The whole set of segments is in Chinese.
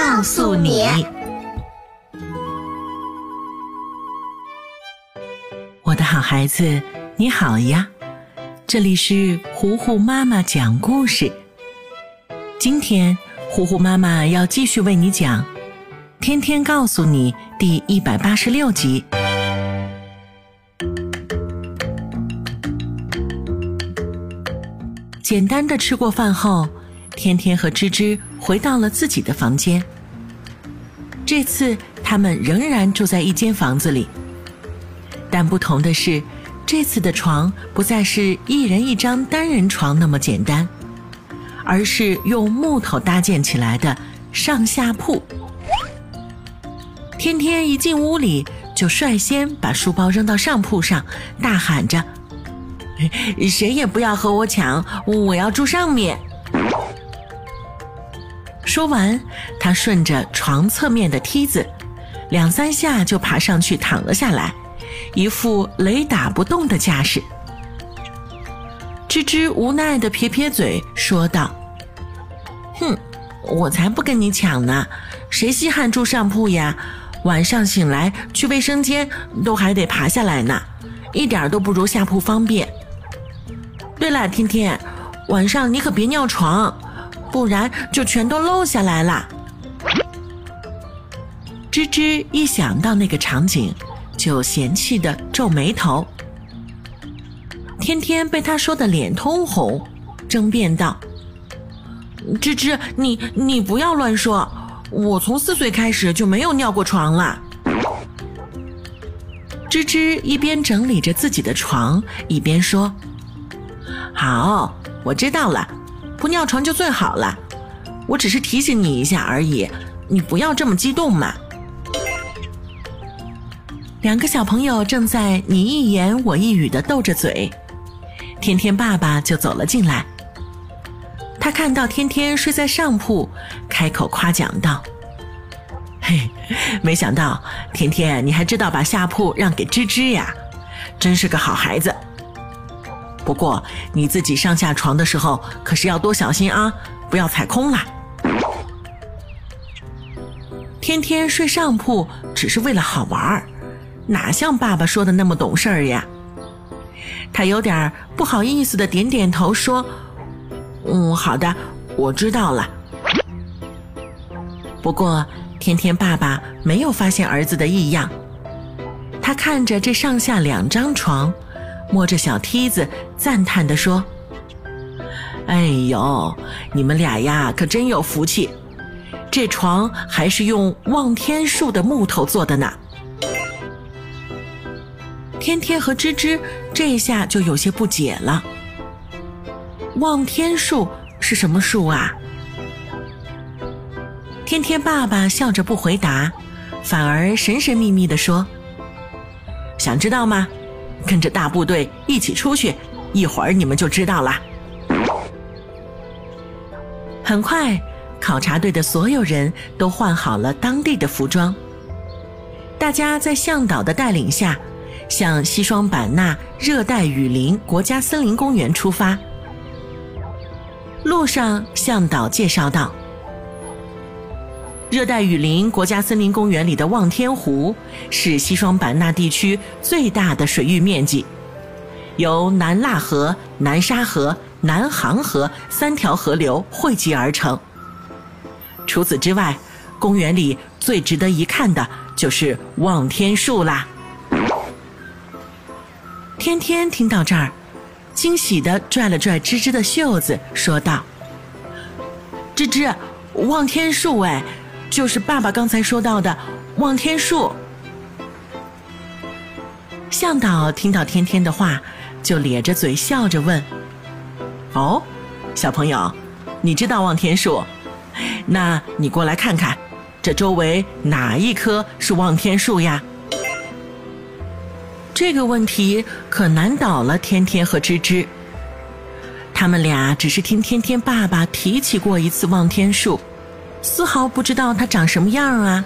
告诉你，我的好孩子，你好呀！这里是糊糊妈妈讲故事。今天，糊糊妈妈要继续为你讲《天天告诉你》第一百八十六集。简单的吃过饭后。天天和芝芝回到了自己的房间。这次他们仍然住在一间房子里，但不同的是，这次的床不再是一人一张单人床那么简单，而是用木头搭建起来的上下铺。天天一进屋里，就率先把书包扔到上铺上，大喊着：“谁也不要和我抢，我要住上面！”说完，他顺着床侧面的梯子，两三下就爬上去躺了下来，一副雷打不动的架势。吱吱无奈的撇撇嘴，说道：“哼，我才不跟你抢呢！谁稀罕住上铺呀？晚上醒来去卫生间都还得爬下来呢，一点都不如下铺方便。对了，天天，晚上你可别尿床。”不然就全都漏下来了。吱吱一想到那个场景，就嫌弃的皱眉头。天天被他说的脸通红，争辩道：“吱吱，你你不要乱说，我从四岁开始就没有尿过床了。”吱吱一边整理着自己的床，一边说：“好，我知道了。”不尿床就最好了，我只是提醒你一下而已，你不要这么激动嘛。两个小朋友正在你一言我一语的斗着嘴，天天爸爸就走了进来。他看到天天睡在上铺，开口夸奖道：“嘿，没想到天天你还知道把下铺让给芝芝呀，真是个好孩子。”不过你自己上下床的时候可是要多小心啊，不要踩空了。天天睡上铺只是为了好玩儿，哪像爸爸说的那么懂事儿呀？他有点不好意思的点点头说：“嗯，好的，我知道了。”不过天天爸爸没有发现儿子的异样，他看着这上下两张床。摸着小梯子，赞叹地说：“哎呦，你们俩呀，可真有福气！这床还是用望天树的木头做的呢。”天天和芝芝这下就有些不解了：“望天树是什么树啊？”天天爸爸笑着不回答，反而神神秘秘地说：“想知道吗？”跟着大部队一起出去，一会儿你们就知道了。很快，考察队的所有人都换好了当地的服装，大家在向导的带领下，向西双版纳热带雨林国家森林公园出发。路上，向导介绍道。热带雨林国家森林公园里的望天湖是西双版纳地区最大的水域面积，由南腊河、南沙河、南杭河三条河流汇集而成。除此之外，公园里最值得一看的就是望天树啦。天天听到这儿，惊喜地拽了拽吱吱的袖子，说道：“吱吱，望天树哎，就是爸爸刚才说到的望天树。”向导听到天天的话，就咧着嘴笑着问：“哦，小朋友，你知道望天树？那你过来看看，这周围哪一棵是望天树呀？”这个问题可难倒了天天和芝芝。他们俩只是听天天爸爸提起过一次望天树，丝毫不知道它长什么样啊。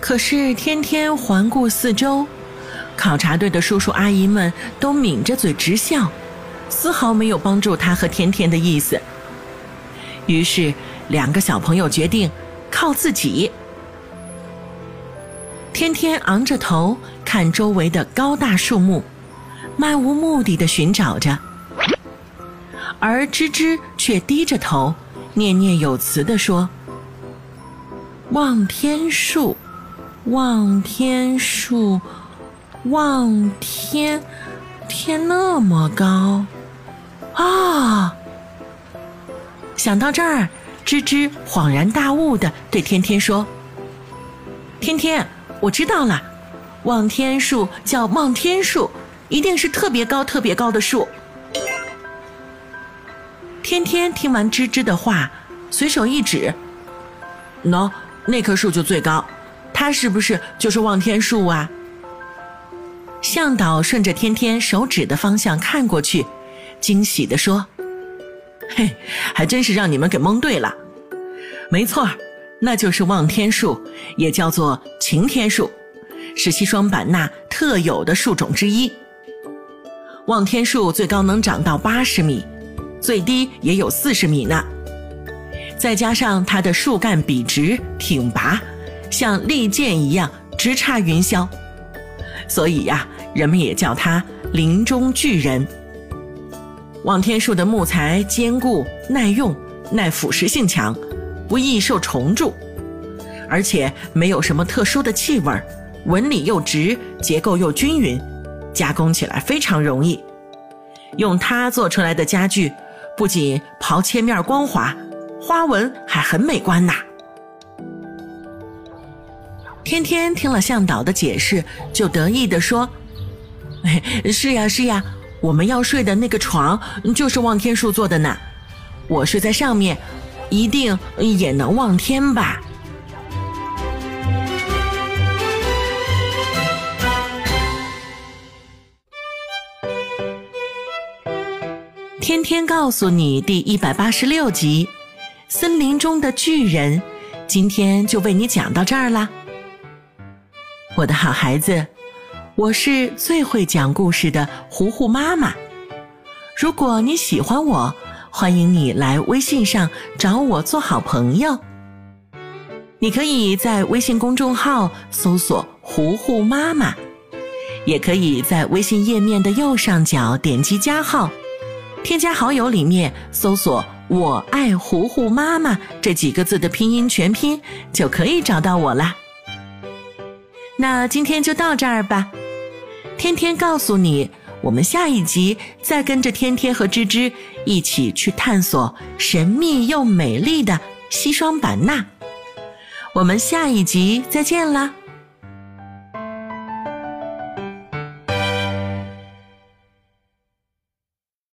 可是天天环顾四周，考察队的叔叔阿姨们都抿着嘴直笑，丝毫没有帮助他和天天的意思。于是，两个小朋友决定靠自己。天天昂着头看周围的高大树木，漫无目的的寻找着；而吱吱却低着头，念念有词地说：“望天树，望天树，望天，天那么高啊！”想到这儿，吱吱恍然大悟的对天天说：“天天。”我知道了，望天树叫望天树，一定是特别高、特别高的树。天天听完吱吱的话，随手一指，喏，那棵树就最高，它是不是就是望天树啊？向导顺着天天手指的方向看过去，惊喜地说：“嘿，还真是让你们给蒙对了，没错。”那就是望天树，也叫做擎天树，是西双版纳特有的树种之一。望天树最高能长到八十米，最低也有四十米呢。再加上它的树干笔直挺拔，像利剑一样直插云霄，所以呀，人们也叫它林中巨人。望天树的木材坚固耐用，耐腐蚀性强。不易受虫蛀，而且没有什么特殊的气味，纹理又直，结构又均匀，加工起来非常容易。用它做出来的家具，不仅刨切面光滑，花纹还很美观呐。天天听了向导的解释，就得意地说：“是呀是呀，我们要睡的那个床就是望天树做的呢，我睡在上面。”一定也能望天吧？天天告诉你第一百八十六集《森林中的巨人》，今天就为你讲到这儿啦。我的好孩子，我是最会讲故事的糊糊妈妈。如果你喜欢我，欢迎你来微信上找我做好朋友。你可以在微信公众号搜索“糊糊妈妈”，也可以在微信页面的右上角点击加号，添加好友里面搜索“我爱糊糊妈妈”这几个字的拼音全拼，就可以找到我啦。那今天就到这儿吧，天天告诉你。我们下一集再跟着天天和芝芝一起去探索神秘又美丽的西双版纳。我们下一集再见啦！